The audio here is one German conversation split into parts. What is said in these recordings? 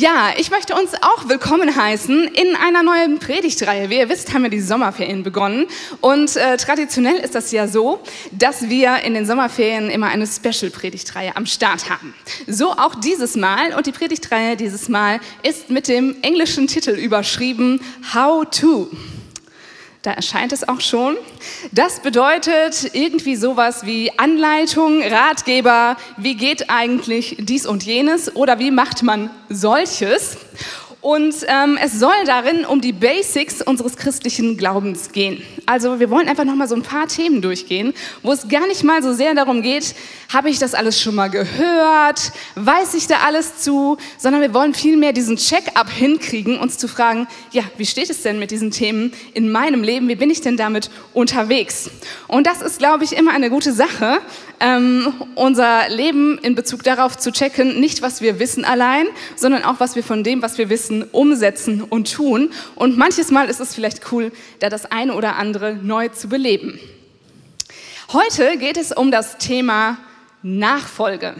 Ja, ich möchte uns auch willkommen heißen in einer neuen Predigtreihe. Wie ihr wisst, haben wir die Sommerferien begonnen. Und äh, traditionell ist das ja so, dass wir in den Sommerferien immer eine Special-Predigtreihe am Start haben. So auch dieses Mal. Und die Predigtreihe dieses Mal ist mit dem englischen Titel überschrieben How to. Da erscheint es auch schon. Das bedeutet irgendwie sowas wie Anleitung, Ratgeber, wie geht eigentlich dies und jenes oder wie macht man solches. Und ähm, es soll darin um die Basics unseres christlichen Glaubens gehen. Also wir wollen einfach nochmal so ein paar Themen durchgehen, wo es gar nicht mal so sehr darum geht, habe ich das alles schon mal gehört, weiß ich da alles zu, sondern wir wollen vielmehr diesen Check-up hinkriegen, uns zu fragen, ja, wie steht es denn mit diesen Themen in meinem Leben, wie bin ich denn damit unterwegs? Und das ist, glaube ich, immer eine gute Sache, ähm, unser Leben in Bezug darauf zu checken, nicht was wir wissen allein, sondern auch was wir von dem, was wir wissen, umsetzen und tun. Und manches Mal ist es vielleicht cool, da das eine oder andere neu zu beleben. Heute geht es um das Thema Nachfolge.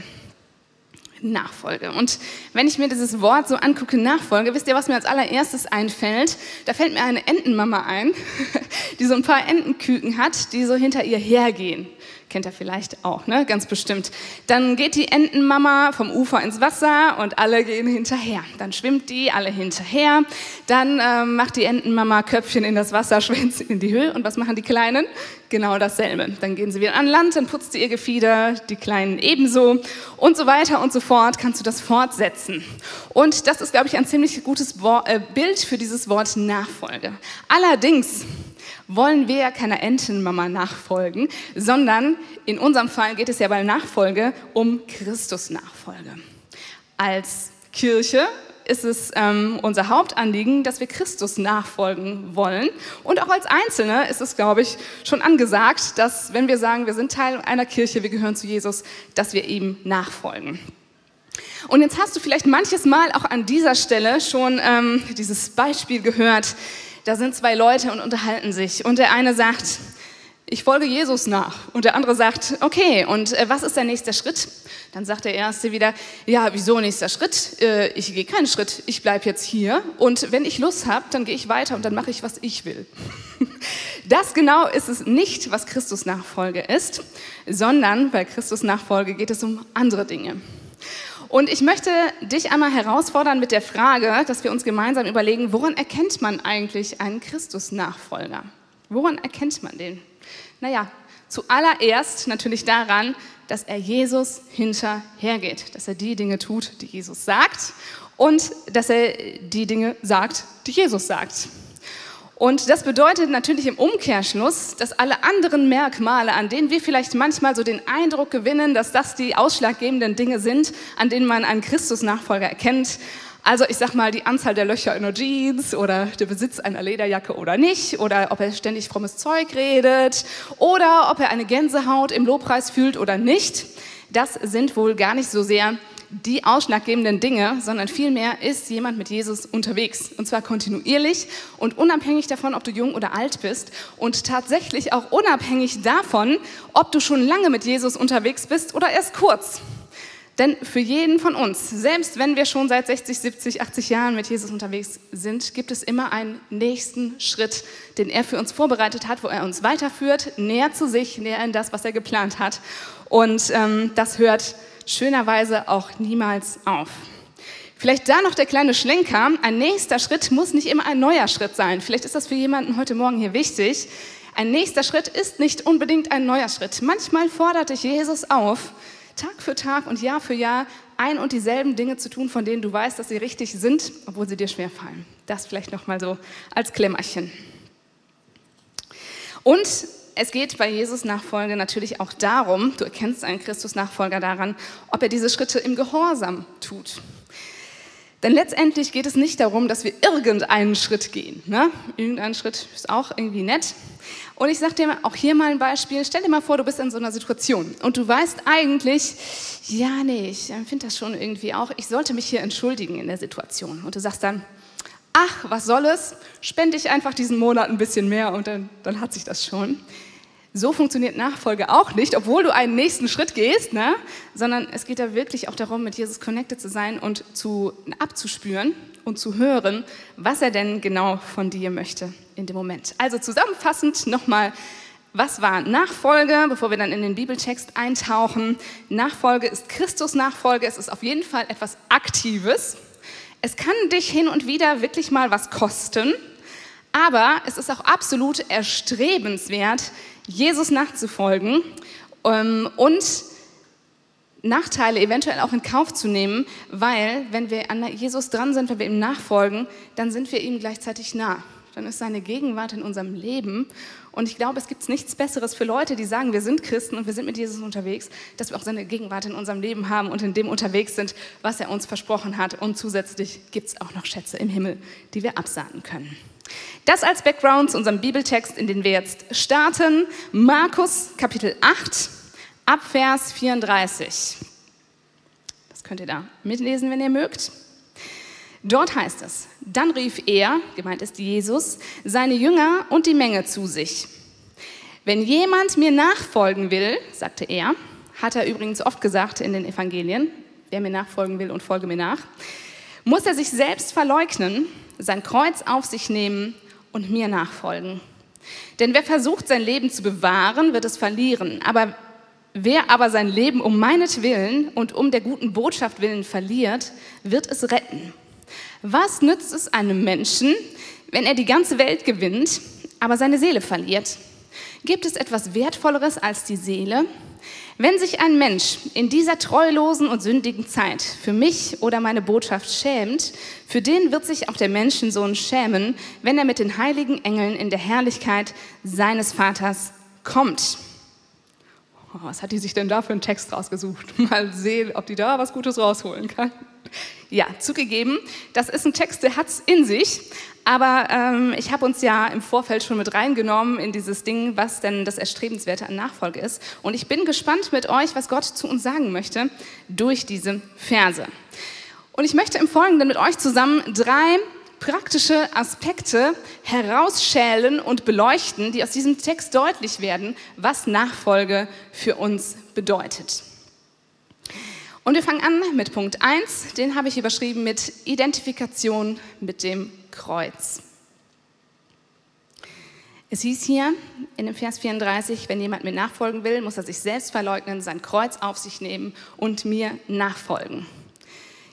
Nachfolge. Und wenn ich mir dieses Wort so angucke, Nachfolge, wisst ihr, was mir als allererstes einfällt? Da fällt mir eine Entenmama ein, die so ein paar Entenküken hat, die so hinter ihr hergehen. Kennt ihr vielleicht auch, ne? Ganz bestimmt. Dann geht die Entenmama vom Ufer ins Wasser und alle gehen hinterher. Dann schwimmt die, alle hinterher. Dann äh, macht die Entenmama Köpfchen in das Wasser, schwänzt in die Höhe. Und was machen die Kleinen? Genau dasselbe. Dann gehen sie wieder an Land, dann putzt sie ihr Gefieder, die Kleinen ebenso und so weiter und so fort. Kannst du das fortsetzen? Und das ist, glaube ich, ein ziemlich gutes äh, Bild für dieses Wort Nachfolge. Allerdings wollen wir ja keiner Entenmama nachfolgen, sondern in unserem Fall geht es ja bei Nachfolge um Christus-Nachfolge. Als Kirche ist es ähm, unser Hauptanliegen, dass wir Christus nachfolgen wollen. Und auch als Einzelne ist es, glaube ich, schon angesagt, dass wenn wir sagen, wir sind Teil einer Kirche, wir gehören zu Jesus, dass wir ihm nachfolgen. Und jetzt hast du vielleicht manches Mal auch an dieser Stelle schon ähm, dieses Beispiel gehört, da sind zwei Leute und unterhalten sich. Und der eine sagt, ich folge Jesus nach. Und der andere sagt, okay, und äh, was ist der nächste Schritt? Dann sagt der Erste wieder, ja, wieso nächster Schritt? Äh, ich gehe keinen Schritt, ich bleibe jetzt hier. Und wenn ich Lust habe, dann gehe ich weiter und dann mache ich, was ich will. Das genau ist es nicht, was Christus Nachfolge ist, sondern bei Christus Nachfolge geht es um andere Dinge. Und ich möchte dich einmal herausfordern mit der Frage, dass wir uns gemeinsam überlegen, woran erkennt man eigentlich einen Christus-Nachfolger? Woran erkennt man den? Naja, zuallererst natürlich daran, dass er Jesus hinterhergeht, dass er die Dinge tut, die Jesus sagt und dass er die Dinge sagt, die Jesus sagt. Und das bedeutet natürlich im Umkehrschluss, dass alle anderen Merkmale, an denen wir vielleicht manchmal so den Eindruck gewinnen, dass das die ausschlaggebenden Dinge sind, an denen man einen Christus-Nachfolger erkennt, also ich sag mal die Anzahl der Löcher in der Jeans oder der Besitz einer Lederjacke oder nicht oder ob er ständig frommes Zeug redet oder ob er eine Gänsehaut im Lobpreis fühlt oder nicht, das sind wohl gar nicht so sehr die ausschlaggebenden Dinge, sondern vielmehr ist jemand mit Jesus unterwegs. Und zwar kontinuierlich und unabhängig davon, ob du jung oder alt bist. Und tatsächlich auch unabhängig davon, ob du schon lange mit Jesus unterwegs bist oder erst kurz. Denn für jeden von uns, selbst wenn wir schon seit 60, 70, 80 Jahren mit Jesus unterwegs sind, gibt es immer einen nächsten Schritt, den er für uns vorbereitet hat, wo er uns weiterführt, näher zu sich, näher in das, was er geplant hat. Und ähm, das hört schönerweise auch niemals auf. Vielleicht da noch der kleine Schlenker. Ein nächster Schritt muss nicht immer ein neuer Schritt sein. Vielleicht ist das für jemanden heute Morgen hier wichtig. Ein nächster Schritt ist nicht unbedingt ein neuer Schritt. Manchmal fordert dich Jesus auf, Tag für Tag und Jahr für Jahr ein und dieselben Dinge zu tun, von denen du weißt, dass sie richtig sind, obwohl sie dir schwer fallen. Das vielleicht noch mal so als Klemmerchen. Und es geht bei Jesus Nachfolge natürlich auch darum, du erkennst einen Christus-Nachfolger daran, ob er diese Schritte im Gehorsam tut. Denn letztendlich geht es nicht darum, dass wir irgendeinen Schritt gehen. Ne? Irgendein Schritt ist auch irgendwie nett. Und ich sage dir auch hier mal ein Beispiel. Stell dir mal vor, du bist in so einer Situation und du weißt eigentlich, ja, nee, ich finde das schon irgendwie auch, ich sollte mich hier entschuldigen in der Situation. Und du sagst dann, ach, was soll es, spende ich einfach diesen Monat ein bisschen mehr und dann, dann hat sich das schon. So funktioniert Nachfolge auch nicht, obwohl du einen nächsten Schritt gehst, ne? sondern es geht da wirklich auch darum, mit Jesus connected zu sein und zu, abzuspüren und zu hören, was er denn genau von dir möchte in dem Moment. Also zusammenfassend nochmal, was war Nachfolge, bevor wir dann in den Bibeltext eintauchen? Nachfolge ist Christus Nachfolge, es ist auf jeden Fall etwas Aktives. Es kann dich hin und wieder wirklich mal was kosten, aber es ist auch absolut erstrebenswert, Jesus nachzufolgen ähm, und Nachteile eventuell auch in Kauf zu nehmen, weil wenn wir an Jesus dran sind, wenn wir ihm nachfolgen, dann sind wir ihm gleichzeitig nah. Dann ist seine Gegenwart in unserem Leben. Und ich glaube, es gibt nichts Besseres für Leute, die sagen, wir sind Christen und wir sind mit Jesus unterwegs, dass wir auch seine Gegenwart in unserem Leben haben und in dem unterwegs sind, was er uns versprochen hat. Und zusätzlich gibt es auch noch Schätze im Himmel, die wir absahnen können. Das als Background zu unserem Bibeltext, in den wir jetzt starten. Markus Kapitel 8 ab Vers 34. Das könnt ihr da mitlesen, wenn ihr mögt. Dort heißt es, dann rief er, gemeint ist Jesus, seine Jünger und die Menge zu sich. Wenn jemand mir nachfolgen will, sagte er, hat er übrigens oft gesagt in den Evangelien, wer mir nachfolgen will und folge mir nach, muss er sich selbst verleugnen, sein Kreuz auf sich nehmen und mir nachfolgen. Denn wer versucht, sein Leben zu bewahren, wird es verlieren. Aber Wer aber sein Leben um meinetwillen und um der guten Botschaft willen verliert, wird es retten. Was nützt es einem Menschen, wenn er die ganze Welt gewinnt, aber seine Seele verliert? Gibt es etwas Wertvolleres als die Seele? Wenn sich ein Mensch in dieser treulosen und sündigen Zeit für mich oder meine Botschaft schämt, für den wird sich auch der Menschensohn schämen, wenn er mit den heiligen Engeln in der Herrlichkeit seines Vaters kommt. Oh, was hat die sich denn da für einen Text rausgesucht? Mal sehen, ob die da was Gutes rausholen kann. Ja, zugegeben, das ist ein Text, der hat es in sich, aber ähm, ich habe uns ja im Vorfeld schon mit reingenommen in dieses Ding, was denn das Erstrebenswerte an Nachfolge ist. Und ich bin gespannt mit euch, was Gott zu uns sagen möchte durch diese Verse. Und ich möchte im Folgenden mit euch zusammen drei praktische Aspekte herausschälen und beleuchten, die aus diesem Text deutlich werden, was Nachfolge für uns bedeutet. Und wir fangen an mit Punkt 1, den habe ich überschrieben mit Identifikation mit dem Kreuz. Es hieß hier in dem Vers 34, wenn jemand mir nachfolgen will, muss er sich selbst verleugnen, sein Kreuz auf sich nehmen und mir nachfolgen.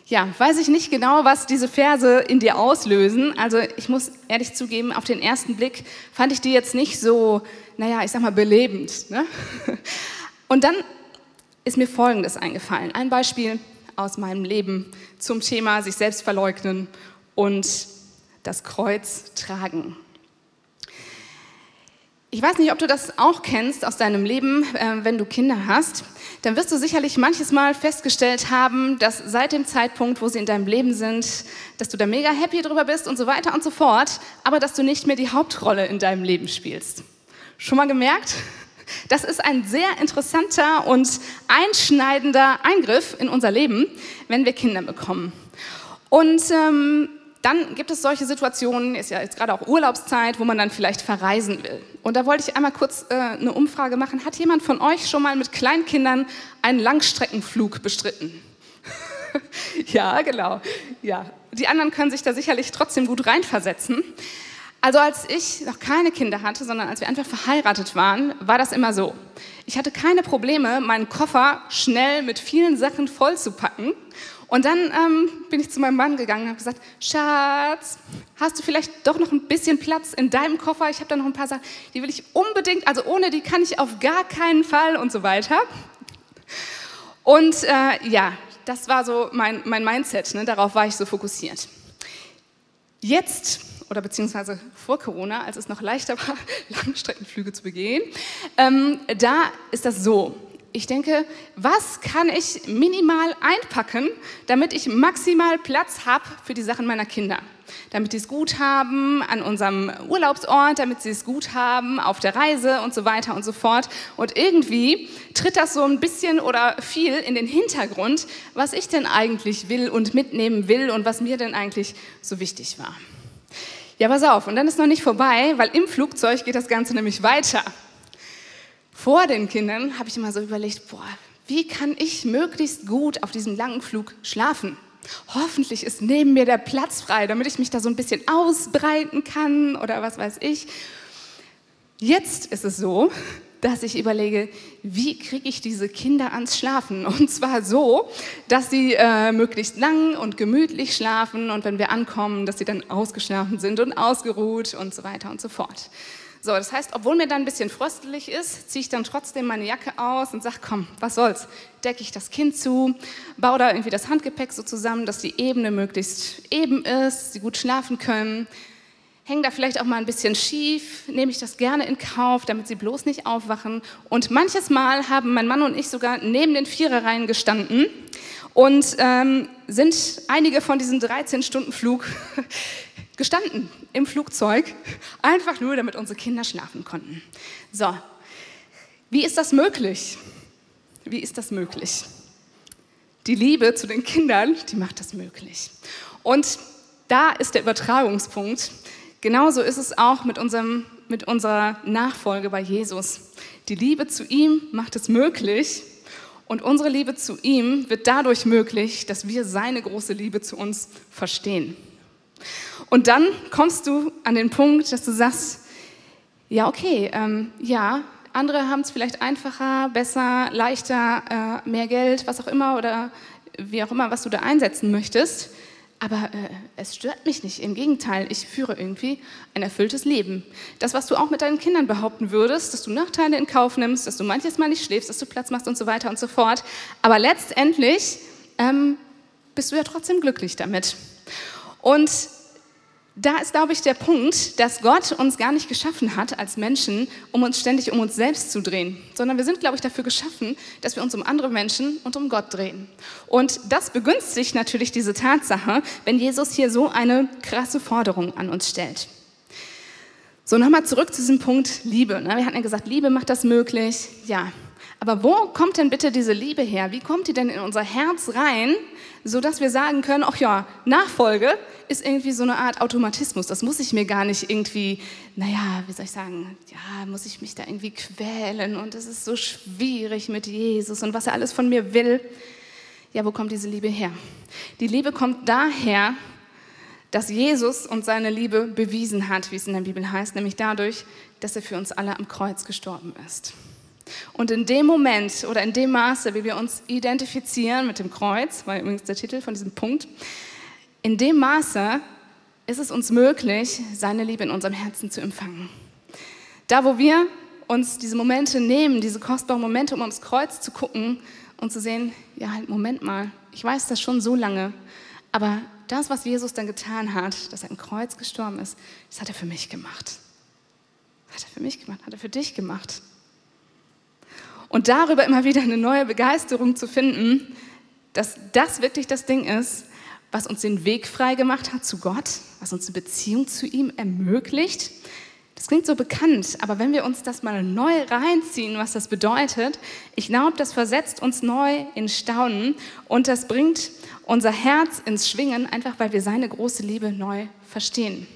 Ja, weiß ich nicht genau, was diese Verse in dir auslösen. Also ich muss ehrlich zugeben, auf den ersten Blick fand ich die jetzt nicht so, naja, ich sag mal, belebend. Ne? Und dann ist mir Folgendes eingefallen. Ein Beispiel aus meinem Leben zum Thema sich selbst verleugnen und das Kreuz tragen. Ich weiß nicht, ob du das auch kennst aus deinem Leben, äh, wenn du Kinder hast dann wirst du sicherlich manches Mal festgestellt haben, dass seit dem Zeitpunkt, wo sie in deinem Leben sind, dass du da mega happy drüber bist und so weiter und so fort, aber dass du nicht mehr die Hauptrolle in deinem Leben spielst. Schon mal gemerkt? Das ist ein sehr interessanter und einschneidender Eingriff in unser Leben, wenn wir Kinder bekommen. Und ähm, dann gibt es solche Situationen, ist ja jetzt gerade auch Urlaubszeit, wo man dann vielleicht verreisen will. Und da wollte ich einmal kurz äh, eine Umfrage machen. Hat jemand von euch schon mal mit Kleinkindern einen Langstreckenflug bestritten? ja, genau. Ja. Die anderen können sich da sicherlich trotzdem gut reinversetzen. Also als ich noch keine Kinder hatte, sondern als wir einfach verheiratet waren, war das immer so. Ich hatte keine Probleme, meinen Koffer schnell mit vielen Sachen vollzupacken und dann ähm, bin ich zu meinem Mann gegangen und habe gesagt, Schatz, hast du vielleicht doch noch ein bisschen Platz in deinem Koffer? Ich habe da noch ein paar Sachen, die will ich unbedingt, also ohne die kann ich auf gar keinen Fall und so weiter. Und äh, ja, das war so mein, mein Mindset, ne? darauf war ich so fokussiert. Jetzt oder beziehungsweise vor Corona, als es noch leichter war, Langstreckenflüge zu begehen, ähm, da ist das so ich denke, was kann ich minimal einpacken, damit ich maximal Platz habe für die Sachen meiner Kinder? Damit sie es gut haben an unserem Urlaubsort, damit sie es gut haben auf der Reise und so weiter und so fort. Und irgendwie tritt das so ein bisschen oder viel in den Hintergrund, was ich denn eigentlich will und mitnehmen will und was mir denn eigentlich so wichtig war. Ja, pass auf, und dann ist noch nicht vorbei, weil im Flugzeug geht das Ganze nämlich weiter. vor den Kindern habe ich immer so überlegt, boah, wie kann ich möglichst gut auf diesem langen Flug schlafen? Hoffentlich ist neben mir der Platz frei, damit ich mich da so ein bisschen ausbreiten kann oder was weiß ich. Jetzt ist es so, dass ich überlege, wie kriege ich diese Kinder ans Schlafen? Und zwar so, dass sie äh, möglichst lang und gemütlich schlafen und wenn wir ankommen, dass sie dann ausgeschlafen sind und ausgeruht und so weiter und so fort. So, das heißt, obwohl mir dann ein bisschen fröstelig ist, ziehe ich dann trotzdem meine Jacke aus und sage, komm, was soll's, decke ich das Kind zu, baue da irgendwie das Handgepäck so zusammen, dass die Ebene möglichst eben ist, sie gut schlafen können, hänge da vielleicht auch mal ein bisschen schief, nehme ich das gerne in Kauf, damit sie bloß nicht aufwachen. Und manches Mal haben mein Mann und ich sogar neben den Viererreihen gestanden und ähm, sind einige von diesem 13-Stunden-Flug gestanden im Flugzeug, einfach nur, damit unsere Kinder schlafen konnten. So, wie ist das möglich? Wie ist das möglich? Die Liebe zu den Kindern, die macht das möglich. Und da ist der Übertragungspunkt. Genauso ist es auch mit, unserem, mit unserer Nachfolge bei Jesus. Die Liebe zu ihm macht es möglich und unsere Liebe zu ihm wird dadurch möglich, dass wir seine große Liebe zu uns verstehen. Und dann kommst du an den Punkt, dass du sagst, ja, okay, ähm, ja, andere haben es vielleicht einfacher, besser, leichter, äh, mehr Geld, was auch immer oder wie auch immer, was du da einsetzen möchtest. Aber äh, es stört mich nicht. Im Gegenteil, ich führe irgendwie ein erfülltes Leben. Das, was du auch mit deinen Kindern behaupten würdest, dass du Nachteile in Kauf nimmst, dass du manches Mal nicht schläfst, dass du Platz machst und so weiter und so fort. Aber letztendlich ähm, bist du ja trotzdem glücklich damit. Und da ist, glaube ich, der Punkt, dass Gott uns gar nicht geschaffen hat als Menschen, um uns ständig um uns selbst zu drehen, sondern wir sind, glaube ich, dafür geschaffen, dass wir uns um andere Menschen und um Gott drehen. Und das begünstigt natürlich diese Tatsache, wenn Jesus hier so eine krasse Forderung an uns stellt. So, nochmal zurück zu diesem Punkt Liebe. Ne? Wir hatten ja gesagt, Liebe macht das möglich. Ja, aber wo kommt denn bitte diese Liebe her? Wie kommt die denn in unser Herz rein, sodass wir sagen können, ach ja, Nachfolge ist irgendwie so eine Art Automatismus. Das muss ich mir gar nicht irgendwie, naja, wie soll ich sagen, ja, muss ich mich da irgendwie quälen und es ist so schwierig mit Jesus und was er alles von mir will. Ja, wo kommt diese Liebe her? Die Liebe kommt daher, dass Jesus uns seine Liebe bewiesen hat, wie es in der Bibel heißt, nämlich dadurch, dass er für uns alle am Kreuz gestorben ist. Und in dem Moment oder in dem Maße, wie wir uns identifizieren mit dem Kreuz, war übrigens der Titel von diesem Punkt, in dem Maße ist es uns möglich, seine Liebe in unserem Herzen zu empfangen. Da, wo wir uns diese Momente nehmen, diese kostbaren Momente, um aufs Kreuz zu gucken und zu sehen, ja, halt, Moment mal, ich weiß das schon so lange, aber das, was Jesus dann getan hat, dass er im Kreuz gestorben ist, das hat er für mich gemacht. Hat er für mich gemacht, hat er für dich gemacht. Und darüber immer wieder eine neue Begeisterung zu finden, dass das wirklich das Ding ist, was uns den Weg frei gemacht hat zu Gott, was uns eine Beziehung zu ihm ermöglicht. Das klingt so bekannt, aber wenn wir uns das mal neu reinziehen, was das bedeutet, ich glaube, das versetzt uns neu in Staunen und das bringt unser Herz ins Schwingen, einfach weil wir seine große Liebe neu verstehen.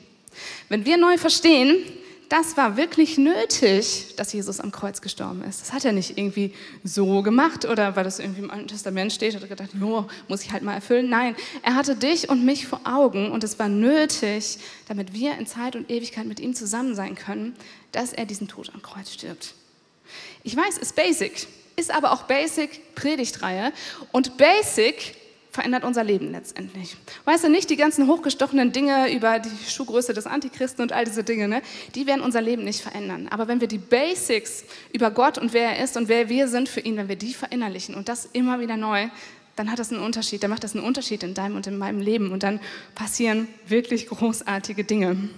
Wenn wir neu verstehen, das war wirklich nötig, dass Jesus am Kreuz gestorben ist. Das hat er nicht irgendwie so gemacht oder weil das irgendwie im Alten Testament steht, hat er gedacht, jo, muss ich halt mal erfüllen. Nein, er hatte dich und mich vor Augen und es war nötig, damit wir in Zeit und Ewigkeit mit ihm zusammen sein können, dass er diesen Tod am Kreuz stirbt. Ich weiß, ist basic, ist aber auch basic Predigtreihe und basic verändert unser Leben letztendlich. Weißt du nicht, die ganzen hochgestochenen Dinge über die Schuhgröße des Antichristen und all diese Dinge, ne, die werden unser Leben nicht verändern. Aber wenn wir die Basics über Gott und wer er ist und wer wir sind für ihn, wenn wir die verinnerlichen und das immer wieder neu, dann hat das einen Unterschied, dann macht das einen Unterschied in deinem und in meinem Leben und dann passieren wirklich großartige Dinge.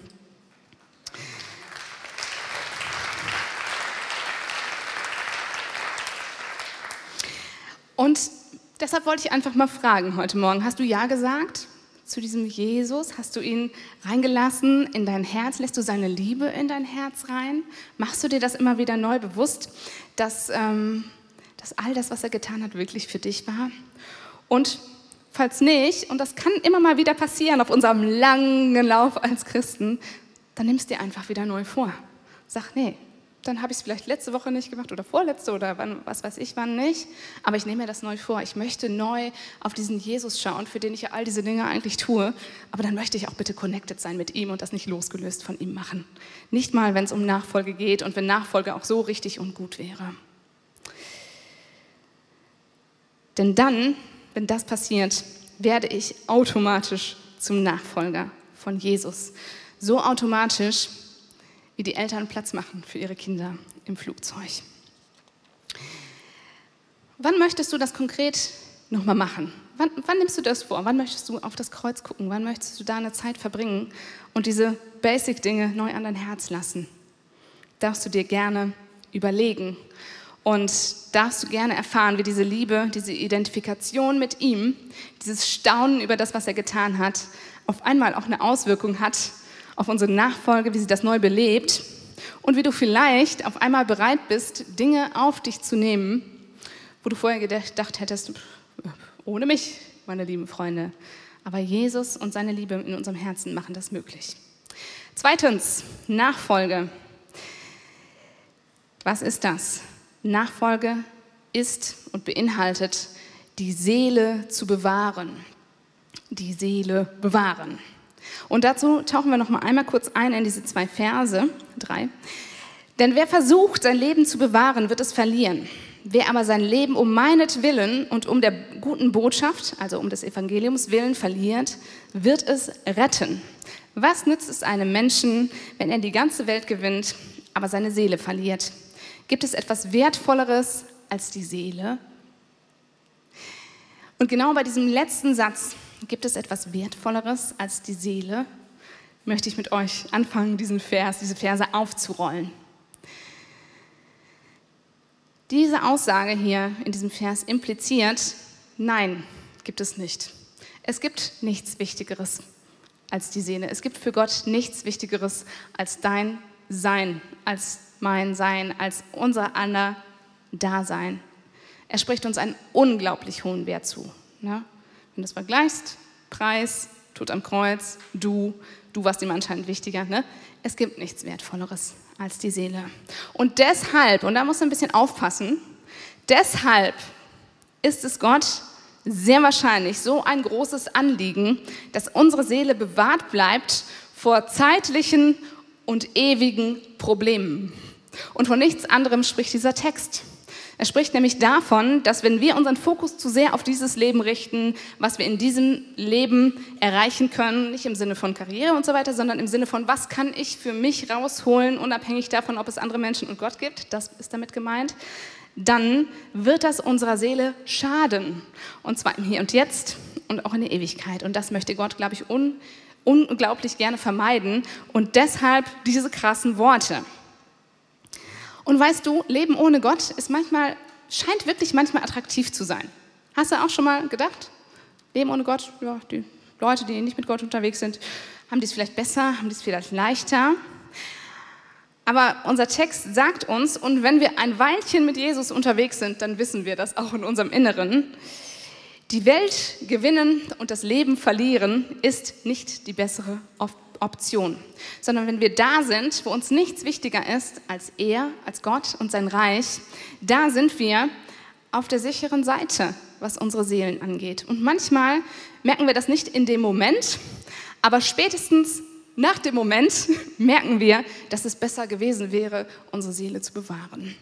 Und Deshalb wollte ich einfach mal fragen heute Morgen, hast du Ja gesagt zu diesem Jesus? Hast du ihn reingelassen in dein Herz? Lässt du seine Liebe in dein Herz rein? Machst du dir das immer wieder neu bewusst, dass, ähm, dass all das, was er getan hat, wirklich für dich war? Und falls nicht, und das kann immer mal wieder passieren auf unserem langen Lauf als Christen, dann nimmst dir einfach wieder neu vor. Sag, nee, dann habe ich es vielleicht letzte Woche nicht gemacht oder vorletzte oder wann, was weiß ich wann nicht. Aber ich nehme mir das neu vor. Ich möchte neu auf diesen Jesus schauen, für den ich ja all diese Dinge eigentlich tue. Aber dann möchte ich auch bitte connected sein mit ihm und das nicht losgelöst von ihm machen. Nicht mal, wenn es um Nachfolge geht und wenn Nachfolge auch so richtig und gut wäre. Denn dann, wenn das passiert, werde ich automatisch zum Nachfolger von Jesus. So automatisch, wie die Eltern Platz machen für ihre Kinder im Flugzeug. Wann möchtest du das konkret nochmal machen? Wann, wann, nimmst du das vor? Wann möchtest du auf das Kreuz gucken? Wann möchtest du da eine Zeit verbringen und diese Basic-Dinge neu an dein Herz lassen? Darfst du dir gerne überlegen und darfst du gerne erfahren, wie diese Liebe, diese Identifikation mit ihm, dieses Staunen über das, was er getan hat, auf einmal auch eine Auswirkung hat auf unsere Nachfolge, wie sie das neu belebt und wie du vielleicht auf einmal bereit bist, Dinge auf dich zu nehmen, wo du vorher gedacht hättest, ohne mich, meine lieben Freunde. Aber Jesus und seine Liebe in unserem Herzen machen das möglich. Zweitens, Nachfolge. Was ist das? Nachfolge ist und beinhaltet, die Seele zu bewahren. Die Seele bewahren. Und dazu tauchen wir noch mal einmal kurz ein in diese zwei Verse, drei. Denn wer versucht, sein Leben zu bewahren, wird es verlieren. Wer aber sein Leben um meinetwillen und um der guten Botschaft, also um des Evangeliums willen, verliert, wird es retten. Was nützt es einem Menschen, wenn er die ganze Welt gewinnt, aber seine Seele verliert? Gibt es etwas Wertvolleres als die Seele? Und genau bei diesem letzten Satz Gibt es etwas Wertvolleres als die Seele? Möchte ich mit euch anfangen, diesen Vers, diese Verse aufzurollen. Diese Aussage hier in diesem Vers impliziert, nein, gibt es nicht. Es gibt nichts Wichtigeres als die Seele. Es gibt für Gott nichts Wichtigeres als dein Sein, als mein Sein, als unser aller Dasein. Er spricht uns einen unglaublich hohen Wert zu. Ne? Wenn du es vergleichst, Preis, Tod am Kreuz, du, du warst ihm anscheinend wichtiger. Ne? Es gibt nichts Wertvolleres als die Seele. Und deshalb, und da musst du ein bisschen aufpassen, deshalb ist es Gott sehr wahrscheinlich so ein großes Anliegen, dass unsere Seele bewahrt bleibt vor zeitlichen und ewigen Problemen. Und von nichts anderem spricht dieser Text. Er spricht nämlich davon, dass wenn wir unseren Fokus zu sehr auf dieses Leben richten, was wir in diesem Leben erreichen können, nicht im Sinne von Karriere und so weiter, sondern im Sinne von, was kann ich für mich rausholen, unabhängig davon, ob es andere Menschen und Gott gibt, das ist damit gemeint, dann wird das unserer Seele schaden. Und zwar im Hier und Jetzt und auch in der Ewigkeit. Und das möchte Gott, glaube ich, un unglaublich gerne vermeiden. Und deshalb diese krassen Worte. Und weißt du, Leben ohne Gott ist manchmal, scheint wirklich manchmal attraktiv zu sein. Hast du auch schon mal gedacht? Leben ohne Gott, ja, die Leute, die nicht mit Gott unterwegs sind, haben dies vielleicht besser, haben dies vielleicht leichter. Aber unser Text sagt uns, und wenn wir ein Weilchen mit Jesus unterwegs sind, dann wissen wir das auch in unserem Inneren. Die Welt gewinnen und das Leben verlieren ist nicht die bessere Option, sondern wenn wir da sind, wo uns nichts wichtiger ist als er, als Gott und sein Reich, da sind wir auf der sicheren Seite, was unsere Seelen angeht. Und manchmal merken wir das nicht in dem Moment, aber spätestens nach dem Moment merken wir, dass es besser gewesen wäre, unsere Seele zu bewahren.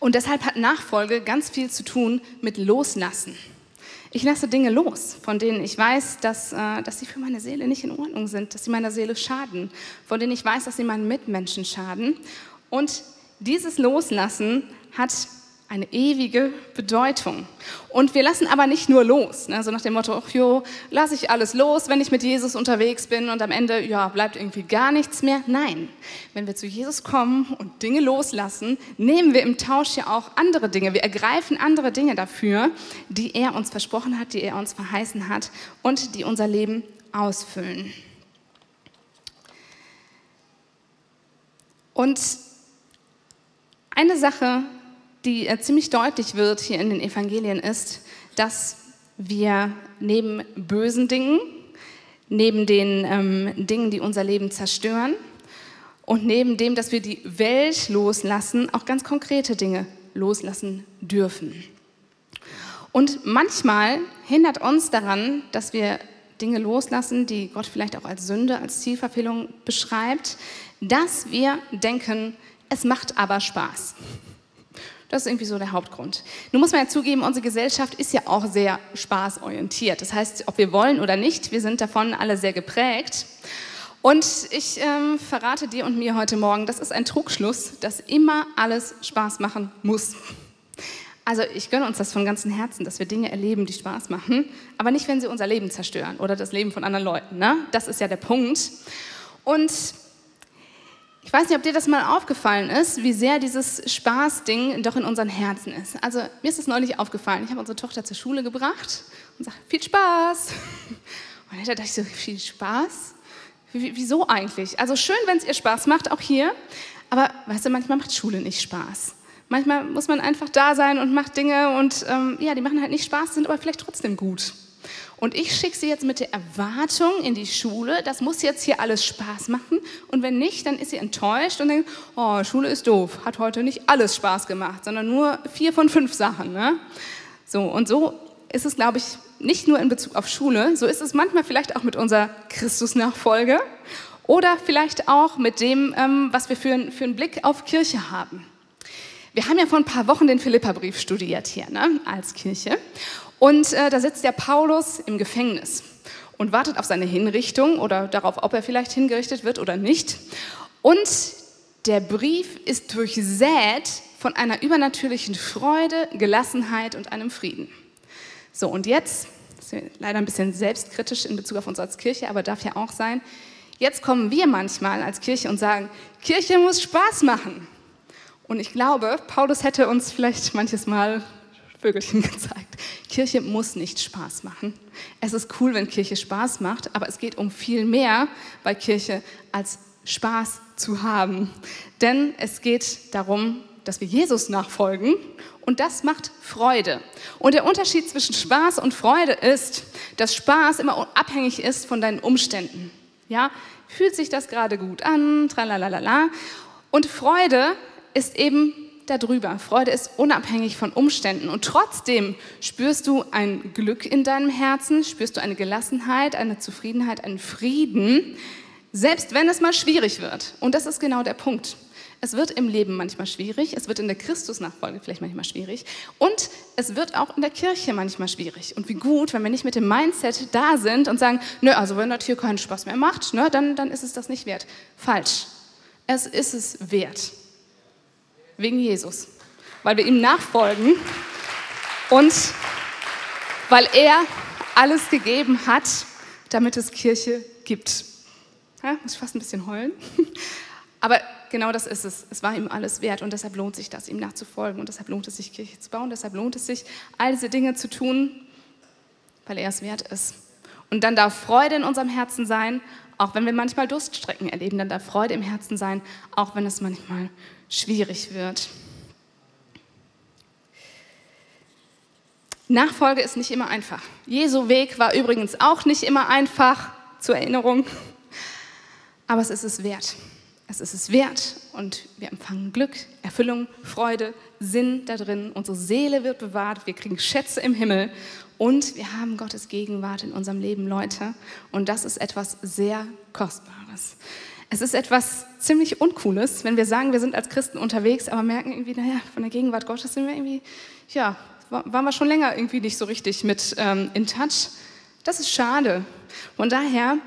Und deshalb hat Nachfolge ganz viel zu tun mit Loslassen. Ich lasse Dinge los, von denen ich weiß, dass, äh, dass sie für meine Seele nicht in Ordnung sind, dass sie meiner Seele schaden, von denen ich weiß, dass sie meinen Mitmenschen schaden. Und dieses Loslassen hat eine ewige Bedeutung. Und wir lassen aber nicht nur los, ne? so nach dem Motto, jo, lasse ich alles los, wenn ich mit Jesus unterwegs bin und am Ende, ja, bleibt irgendwie gar nichts mehr. Nein, wenn wir zu Jesus kommen und Dinge loslassen, nehmen wir im Tausch ja auch andere Dinge. Wir ergreifen andere Dinge dafür, die er uns versprochen hat, die er uns verheißen hat und die unser Leben ausfüllen. Und eine Sache, die äh, ziemlich deutlich wird hier in den Evangelien, ist, dass wir neben bösen Dingen, neben den ähm, Dingen, die unser Leben zerstören, und neben dem, dass wir die Welt loslassen, auch ganz konkrete Dinge loslassen dürfen. Und manchmal hindert uns daran, dass wir Dinge loslassen, die Gott vielleicht auch als Sünde, als Zielverfehlung beschreibt, dass wir denken, es macht aber Spaß. Das ist irgendwie so der Hauptgrund. Nun muss man ja zugeben, unsere Gesellschaft ist ja auch sehr spaßorientiert. Das heißt, ob wir wollen oder nicht, wir sind davon alle sehr geprägt. Und ich ähm, verrate dir und mir heute Morgen, das ist ein Trugschluss, dass immer alles Spaß machen muss. Also ich gönne uns das von ganzem Herzen, dass wir Dinge erleben, die Spaß machen, aber nicht, wenn sie unser Leben zerstören oder das Leben von anderen Leuten. Ne? Das ist ja der Punkt. Und ich weiß nicht, ob dir das mal aufgefallen ist, wie sehr dieses Spaßding doch in unseren Herzen ist. Also mir ist es neulich aufgefallen. Ich habe unsere Tochter zur Schule gebracht und sage, viel Spaß. Und dann dachte ich so, viel Spaß? Wieso eigentlich? Also schön, wenn es ihr Spaß macht, auch hier. Aber weißt du, manchmal macht Schule nicht Spaß. Manchmal muss man einfach da sein und macht Dinge und ähm, ja, die machen halt nicht Spaß, sind aber vielleicht trotzdem gut. Und ich schicke sie jetzt mit der Erwartung in die Schule, das muss jetzt hier alles Spaß machen. Und wenn nicht, dann ist sie enttäuscht und denkt, oh, Schule ist doof, hat heute nicht alles Spaß gemacht, sondern nur vier von fünf Sachen. Ne? So, und so ist es, glaube ich, nicht nur in Bezug auf Schule, so ist es manchmal vielleicht auch mit unserer Christusnachfolge oder vielleicht auch mit dem, ähm, was wir für, für einen Blick auf Kirche haben. Wir haben ja vor ein paar Wochen den Philipperbrief studiert hier ne, als Kirche. Und äh, da sitzt der Paulus im Gefängnis und wartet auf seine Hinrichtung oder darauf, ob er vielleicht hingerichtet wird oder nicht. Und der Brief ist durchsät von einer übernatürlichen Freude, Gelassenheit und einem Frieden. So, und jetzt, leider ein bisschen selbstkritisch in Bezug auf uns als Kirche, aber darf ja auch sein, jetzt kommen wir manchmal als Kirche und sagen, Kirche muss Spaß machen. Und ich glaube, Paulus hätte uns vielleicht manches Mal Vögelchen gezeigt. Kirche muss nicht Spaß machen. Es ist cool, wenn Kirche Spaß macht, aber es geht um viel mehr bei Kirche als Spaß zu haben. Denn es geht darum, dass wir Jesus nachfolgen und das macht Freude. Und der Unterschied zwischen Spaß und Freude ist, dass Spaß immer abhängig ist von deinen Umständen. Ja, fühlt sich das gerade gut an, tralalala. Und Freude ist eben darüber. Freude ist unabhängig von Umständen. Und trotzdem spürst du ein Glück in deinem Herzen, spürst du eine Gelassenheit, eine Zufriedenheit, einen Frieden, selbst wenn es mal schwierig wird. Und das ist genau der Punkt. Es wird im Leben manchmal schwierig, es wird in der Christusnachfolge vielleicht manchmal schwierig und es wird auch in der Kirche manchmal schwierig. Und wie gut, wenn wir nicht mit dem Mindset da sind und sagen, nö, also wenn das hier keinen Spaß mehr macht, ne, dann, dann ist es das nicht wert. Falsch. Es ist es wert. Wegen Jesus. Weil wir ihm nachfolgen und weil er alles gegeben hat, damit es Kirche gibt. Ja, muss ich fast ein bisschen heulen. Aber genau das ist es. Es war ihm alles wert und deshalb lohnt sich das, ihm nachzufolgen und deshalb lohnt es sich, Kirche zu bauen, deshalb lohnt es sich, all diese Dinge zu tun, weil er es wert ist. Und dann darf Freude in unserem Herzen sein, auch wenn wir manchmal Durststrecken erleben, dann darf Freude im Herzen sein, auch wenn es manchmal schwierig wird. Nachfolge ist nicht immer einfach. Jesu Weg war übrigens auch nicht immer einfach, zur Erinnerung. Aber es ist es wert. Es ist es wert und wir empfangen Glück, Erfüllung, Freude, Sinn da drin. Unsere Seele wird bewahrt, wir kriegen Schätze im Himmel und wir haben Gottes Gegenwart in unserem Leben, Leute. Und das ist etwas sehr Kostbares. Es ist etwas ziemlich Uncooles, wenn wir sagen, wir sind als Christen unterwegs, aber merken irgendwie, naja, von der Gegenwart Gottes sind wir irgendwie, ja, waren wir schon länger irgendwie nicht so richtig mit ähm, in touch. Das ist schade. Von daher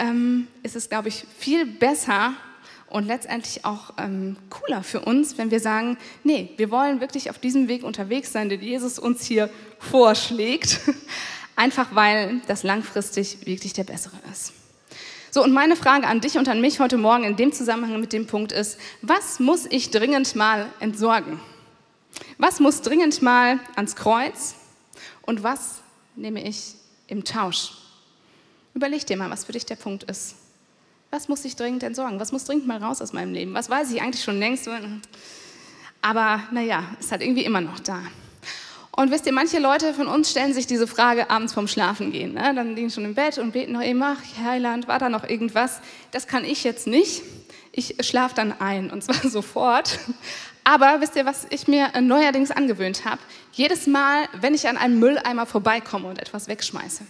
ähm, ist es, glaube ich, viel besser, und letztendlich auch ähm, cooler für uns, wenn wir sagen, nee, wir wollen wirklich auf diesem Weg unterwegs sein, den Jesus uns hier vorschlägt, einfach weil das langfristig wirklich der bessere ist. So, und meine Frage an dich und an mich heute Morgen in dem Zusammenhang mit dem Punkt ist, was muss ich dringend mal entsorgen? Was muss dringend mal ans Kreuz und was nehme ich im Tausch? Überleg dir mal, was für dich der Punkt ist. Was muss ich dringend entsorgen? Was muss dringend mal raus aus meinem Leben? Was weiß ich eigentlich schon längst? Aber naja, ist halt irgendwie immer noch da. Und wisst ihr, manche Leute von uns stellen sich diese Frage abends vorm Schlafengehen. Ne? Dann liegen schon im Bett und beten noch eben, ach Heiland, war da noch irgendwas? Das kann ich jetzt nicht. Ich schlafe dann ein und zwar sofort. Aber wisst ihr, was ich mir neuerdings angewöhnt habe? Jedes Mal, wenn ich an einem Mülleimer vorbeikomme und etwas wegschmeiße,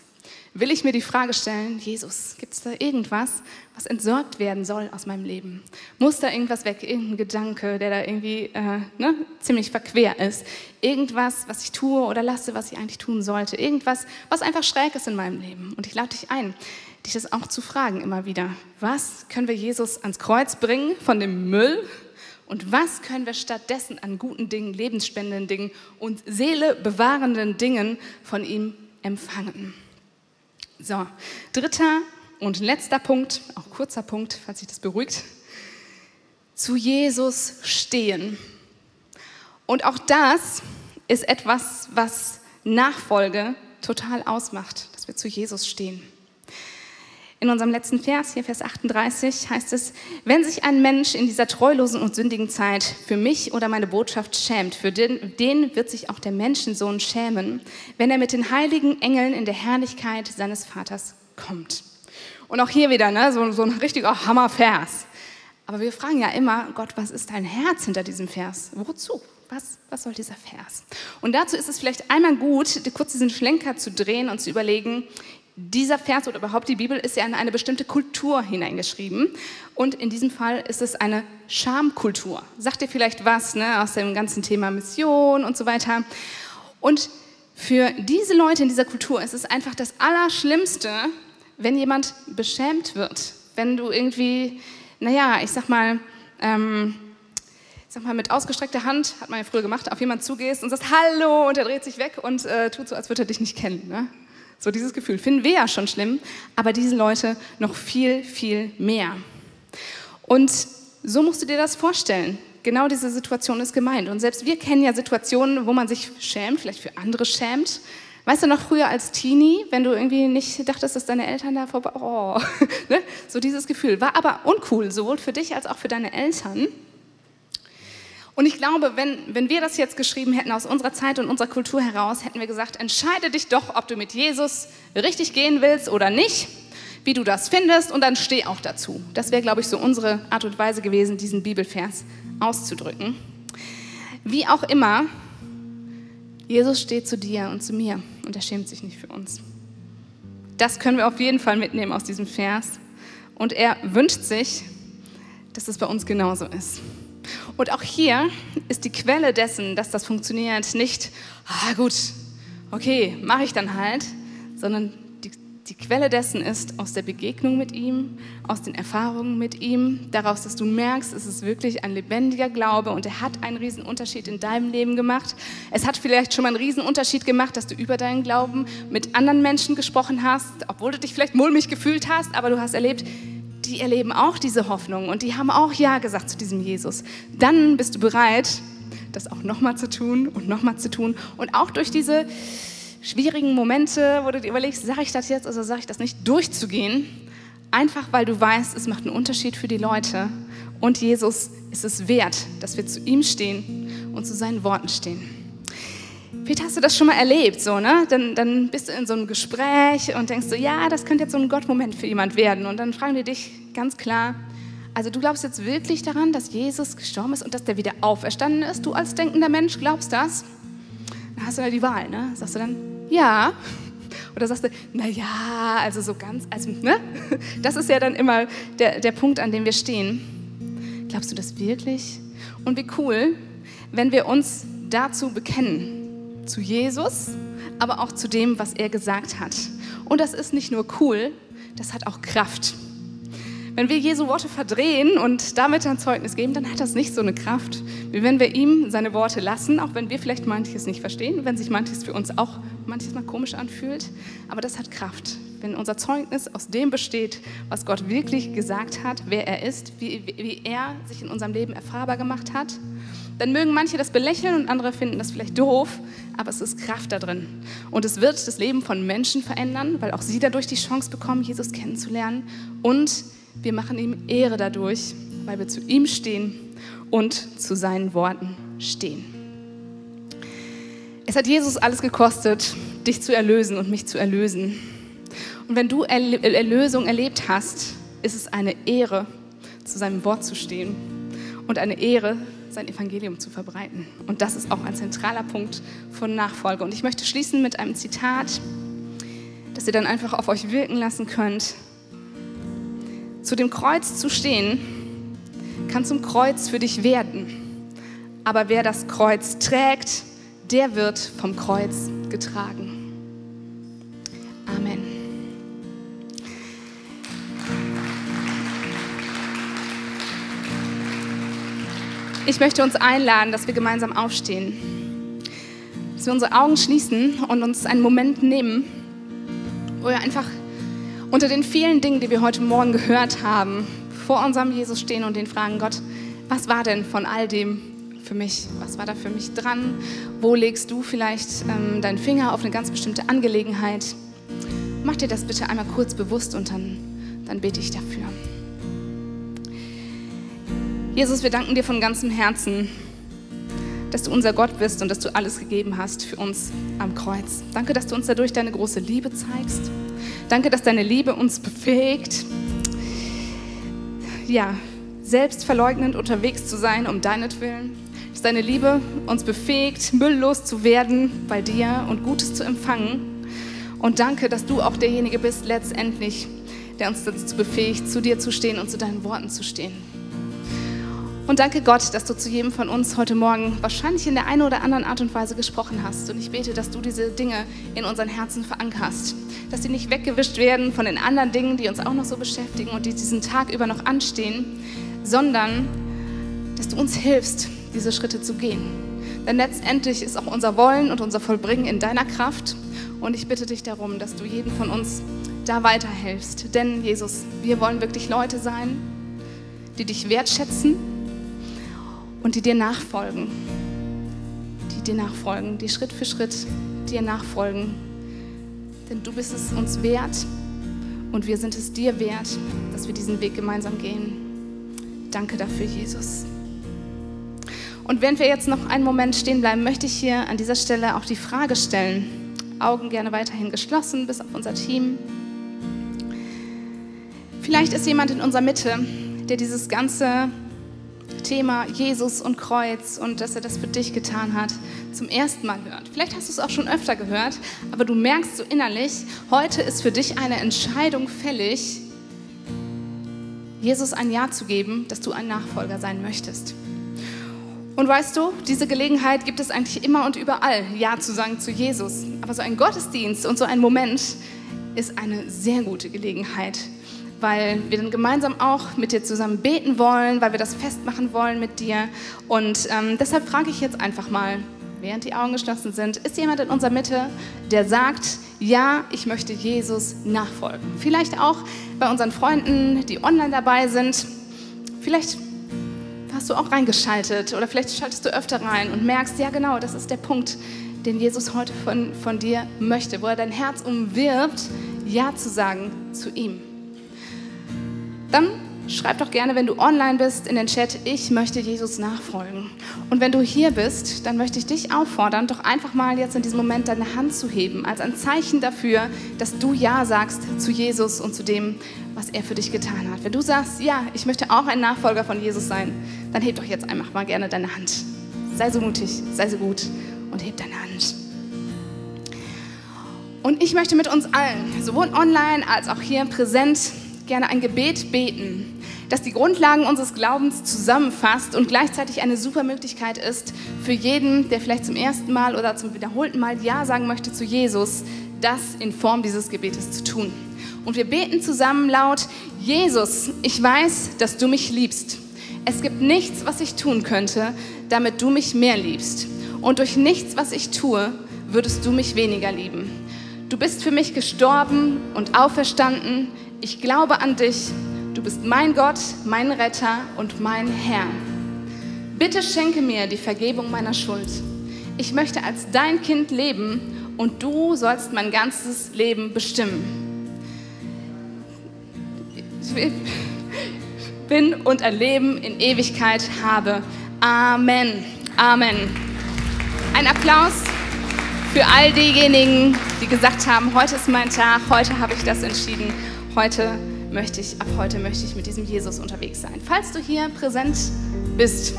will ich mir die Frage stellen, Jesus, gibt es da irgendwas, was entsorgt werden soll aus meinem Leben? Muss da irgendwas weg, irgendein Gedanke, der da irgendwie äh, ne, ziemlich verquer ist? Irgendwas, was ich tue oder lasse, was ich eigentlich tun sollte? Irgendwas, was einfach schräg ist in meinem Leben? Und ich lade dich ein, dich das auch zu fragen immer wieder. Was können wir Jesus ans Kreuz bringen von dem Müll? Und was können wir stattdessen an guten Dingen, lebensspendenden Dingen und Seele bewahrenden Dingen von ihm empfangen? So, dritter und letzter Punkt, auch kurzer Punkt, falls sich das beruhigt. Zu Jesus stehen. Und auch das ist etwas, was Nachfolge total ausmacht, dass wir zu Jesus stehen. In unserem letzten Vers, hier Vers 38, heißt es, wenn sich ein Mensch in dieser treulosen und sündigen Zeit für mich oder meine Botschaft schämt, für den, den wird sich auch der Menschensohn schämen, wenn er mit den heiligen Engeln in der Herrlichkeit seines Vaters kommt. Und auch hier wieder ne, so, so ein richtiger Hammervers. Aber wir fragen ja immer, Gott, was ist dein Herz hinter diesem Vers? Wozu? Was, was soll dieser Vers? Und dazu ist es vielleicht einmal gut, kurz diesen Schlenker zu drehen und zu überlegen, dieser Vers oder überhaupt die Bibel ist ja in eine bestimmte Kultur hineingeschrieben. Und in diesem Fall ist es eine Schamkultur. Sagt ihr vielleicht was ne, aus dem ganzen Thema Mission und so weiter. Und für diese Leute in dieser Kultur ist es einfach das Allerschlimmste, wenn jemand beschämt wird. Wenn du irgendwie, naja, ich sag mal, ähm, ich sag mal, mit ausgestreckter Hand, hat man ja früher gemacht, auf jemanden zugehst und sagst Hallo und er dreht sich weg und äh, tut so, als würde er dich nicht kennen. Ne? So dieses Gefühl finden wir ja schon schlimm, aber diese Leute noch viel, viel mehr. Und so musst du dir das vorstellen. Genau diese Situation ist gemeint. Und selbst wir kennen ja Situationen, wo man sich schämt, vielleicht für andere schämt. Weißt du noch früher als Teenie, wenn du irgendwie nicht dachtest, dass deine Eltern da vorbei, oh, ne? so dieses Gefühl. War aber uncool, sowohl für dich als auch für deine Eltern. Und ich glaube, wenn, wenn wir das jetzt geschrieben hätten aus unserer Zeit und unserer Kultur heraus, hätten wir gesagt, entscheide dich doch, ob du mit Jesus richtig gehen willst oder nicht, wie du das findest und dann steh auch dazu. Das wäre, glaube ich, so unsere Art und Weise gewesen, diesen Bibelvers auszudrücken. Wie auch immer, Jesus steht zu dir und zu mir und er schämt sich nicht für uns. Das können wir auf jeden Fall mitnehmen aus diesem Vers. Und er wünscht sich, dass es bei uns genauso ist. Und auch hier ist die Quelle dessen, dass das funktioniert, nicht, ah gut, okay, mache ich dann halt, sondern die, die Quelle dessen ist aus der Begegnung mit ihm, aus den Erfahrungen mit ihm, daraus, dass du merkst, es ist wirklich ein lebendiger Glaube und er hat einen riesen Unterschied in deinem Leben gemacht. Es hat vielleicht schon mal einen riesen Unterschied gemacht, dass du über deinen Glauben mit anderen Menschen gesprochen hast, obwohl du dich vielleicht mulmig gefühlt hast, aber du hast erlebt, die erleben auch diese Hoffnung und die haben auch Ja gesagt zu diesem Jesus. Dann bist du bereit, das auch nochmal zu tun und nochmal zu tun und auch durch diese schwierigen Momente, wo du dir überlegst, sage ich das jetzt oder sage ich das nicht, durchzugehen, einfach weil du weißt, es macht einen Unterschied für die Leute und Jesus ist es wert, dass wir zu ihm stehen und zu seinen Worten stehen. Vielleicht hast du das schon mal erlebt, so, ne? Dann, dann bist du in so einem Gespräch und denkst so, ja, das könnte jetzt so ein Gottmoment für jemand werden. Und dann fragen die dich ganz klar, also du glaubst jetzt wirklich daran, dass Jesus gestorben ist und dass der wieder auferstanden ist? Du als denkender Mensch glaubst das? Dann hast du ja die Wahl, ne? Sagst du dann, ja. Oder sagst du, na ja, also so ganz, also, ne? Das ist ja dann immer der, der Punkt, an dem wir stehen. Glaubst du das wirklich? Und wie cool, wenn wir uns dazu bekennen zu Jesus, aber auch zu dem, was er gesagt hat. Und das ist nicht nur cool, das hat auch Kraft. Wenn wir Jesu Worte verdrehen und damit ein Zeugnis geben, dann hat das nicht so eine Kraft, wie wenn wir ihm seine Worte lassen, auch wenn wir vielleicht manches nicht verstehen, wenn sich manches für uns auch manches mal komisch anfühlt. Aber das hat Kraft, wenn unser Zeugnis aus dem besteht, was Gott wirklich gesagt hat, wer er ist, wie, wie er sich in unserem Leben erfahrbar gemacht hat dann mögen manche das belächeln und andere finden das vielleicht doof, aber es ist Kraft da drin. Und es wird das Leben von Menschen verändern, weil auch sie dadurch die Chance bekommen, Jesus kennenzulernen. Und wir machen ihm Ehre dadurch, weil wir zu ihm stehen und zu seinen Worten stehen. Es hat Jesus alles gekostet, dich zu erlösen und mich zu erlösen. Und wenn du Erlösung erlebt hast, ist es eine Ehre, zu seinem Wort zu stehen und eine Ehre, sein Evangelium zu verbreiten. Und das ist auch ein zentraler Punkt von Nachfolge. Und ich möchte schließen mit einem Zitat, das ihr dann einfach auf euch wirken lassen könnt. Zu dem Kreuz zu stehen, kann zum Kreuz für dich werden. Aber wer das Kreuz trägt, der wird vom Kreuz getragen. Ich möchte uns einladen, dass wir gemeinsam aufstehen, dass wir unsere Augen schließen und uns einen Moment nehmen, wo wir einfach unter den vielen Dingen, die wir heute Morgen gehört haben, vor unserem Jesus stehen und den fragen, Gott, was war denn von all dem für mich? Was war da für mich dran? Wo legst du vielleicht ähm, deinen Finger auf eine ganz bestimmte Angelegenheit? Mach dir das bitte einmal kurz bewusst und dann, dann bete ich dafür. Jesus, wir danken dir von ganzem Herzen, dass du unser Gott bist und dass du alles gegeben hast für uns am Kreuz. Danke, dass du uns dadurch deine große Liebe zeigst. Danke, dass deine Liebe uns befähigt, ja, selbstverleugnend unterwegs zu sein um deinetwillen. Dass deine Liebe uns befähigt, mülllos zu werden bei dir und Gutes zu empfangen. Und danke, dass du auch derjenige bist, letztendlich, der uns dazu befähigt, zu dir zu stehen und zu deinen Worten zu stehen. Und danke Gott, dass du zu jedem von uns heute Morgen wahrscheinlich in der einen oder anderen Art und Weise gesprochen hast. Und ich bete, dass du diese Dinge in unseren Herzen verankerst. Dass sie nicht weggewischt werden von den anderen Dingen, die uns auch noch so beschäftigen und die diesen Tag über noch anstehen, sondern dass du uns hilfst, diese Schritte zu gehen. Denn letztendlich ist auch unser Wollen und unser Vollbringen in deiner Kraft. Und ich bitte dich darum, dass du jedem von uns da weiterhilfst. Denn Jesus, wir wollen wirklich Leute sein, die dich wertschätzen und die dir nachfolgen. Die dir nachfolgen, die Schritt für Schritt dir nachfolgen. Denn du bist es uns wert und wir sind es dir wert, dass wir diesen Weg gemeinsam gehen. Danke dafür, Jesus. Und während wir jetzt noch einen Moment stehen bleiben, möchte ich hier an dieser Stelle auch die Frage stellen. Augen gerne weiterhin geschlossen, bis auf unser Team. Vielleicht ist jemand in unserer Mitte, der dieses ganze Thema Jesus und Kreuz und dass er das für dich getan hat, zum ersten Mal hört. Vielleicht hast du es auch schon öfter gehört, aber du merkst so innerlich, heute ist für dich eine Entscheidung fällig, Jesus ein Ja zu geben, dass du ein Nachfolger sein möchtest. Und weißt du, diese Gelegenheit gibt es eigentlich immer und überall, Ja zu sagen zu Jesus. Aber so ein Gottesdienst und so ein Moment ist eine sehr gute Gelegenheit, weil wir dann gemeinsam auch mit dir zusammen beten wollen, weil wir das festmachen wollen mit dir. Und ähm, deshalb frage ich jetzt einfach mal, während die Augen geschlossen sind, ist jemand in unserer Mitte, der sagt, ja, ich möchte Jesus nachfolgen. Vielleicht auch bei unseren Freunden, die online dabei sind. Vielleicht hast du auch reingeschaltet oder vielleicht schaltest du öfter rein und merkst, ja genau, das ist der Punkt, den Jesus heute von, von dir möchte, wo er dein Herz umwirbt, Ja zu sagen zu ihm. Dann schreib doch gerne, wenn du online bist, in den Chat, ich möchte Jesus nachfolgen. Und wenn du hier bist, dann möchte ich dich auffordern, doch einfach mal jetzt in diesem Moment deine Hand zu heben, als ein Zeichen dafür, dass du Ja sagst zu Jesus und zu dem, was er für dich getan hat. Wenn du sagst, ja, ich möchte auch ein Nachfolger von Jesus sein, dann heb doch jetzt einfach mal gerne deine Hand. Sei so mutig, sei so gut und heb deine Hand. Und ich möchte mit uns allen, sowohl online als auch hier präsent, gerne ein Gebet beten, das die Grundlagen unseres Glaubens zusammenfasst und gleichzeitig eine super Möglichkeit ist für jeden, der vielleicht zum ersten Mal oder zum wiederholten Mal Ja sagen möchte zu Jesus, das in Form dieses Gebetes zu tun. Und wir beten zusammen laut, Jesus, ich weiß, dass du mich liebst. Es gibt nichts, was ich tun könnte, damit du mich mehr liebst. Und durch nichts, was ich tue, würdest du mich weniger lieben. Du bist für mich gestorben und auferstanden. Ich glaube an dich. Du bist mein Gott, mein Retter und mein Herr. Bitte schenke mir die Vergebung meiner Schuld. Ich möchte als dein Kind leben und du sollst mein ganzes Leben bestimmen. Ich bin und ein Leben in Ewigkeit habe. Amen. Amen. Ein Applaus Für all diejenigen, die gesagt haben, heute ist mein Tag, heute habe ich das entschieden, heute möchte ich, ab heute möchte ich mit diesem Jesus unterwegs sein. Falls du hier präsent bist,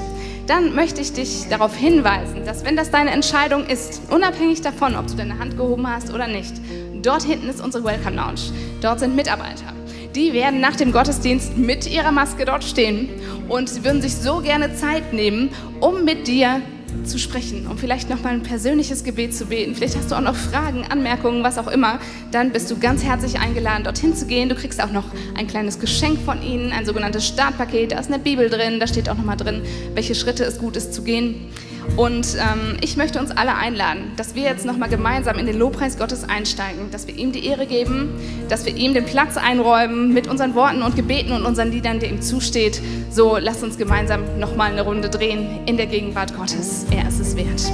dann möchte ich dich darauf hinweisen, dass wenn das deine Entscheidung ist, unabhängig davon, ob du deine Hand gehoben hast oder nicht, dort hinten ist unsere Welcome Lounge. Dort sind Mitarbeiter. Die werden nach dem Gottesdienst mit ihrer Maske dort stehen und sie würden sich so gerne Zeit nehmen, um mit dir zu sprechen, um vielleicht noch mal ein persönliches Gebet zu beten. Vielleicht hast du auch noch Fragen, Anmerkungen, was auch immer. Dann bist du ganz herzlich eingeladen, dorthin zu gehen. Du kriegst auch noch ein kleines Geschenk von ihnen, ein sogenanntes Startpaket. Da ist eine Bibel drin, da steht auch noch mal drin, welche Schritte es gut ist zu gehen. Und ähm, ich möchte uns alle einladen, dass wir jetzt nochmal gemeinsam in den Lobpreis Gottes einsteigen, dass wir ihm die Ehre geben, dass wir ihm den Platz einräumen mit unseren Worten und Gebeten und unseren Liedern, der ihm zusteht. So, lasst uns gemeinsam nochmal eine Runde drehen in der Gegenwart Gottes. Er ist es wert.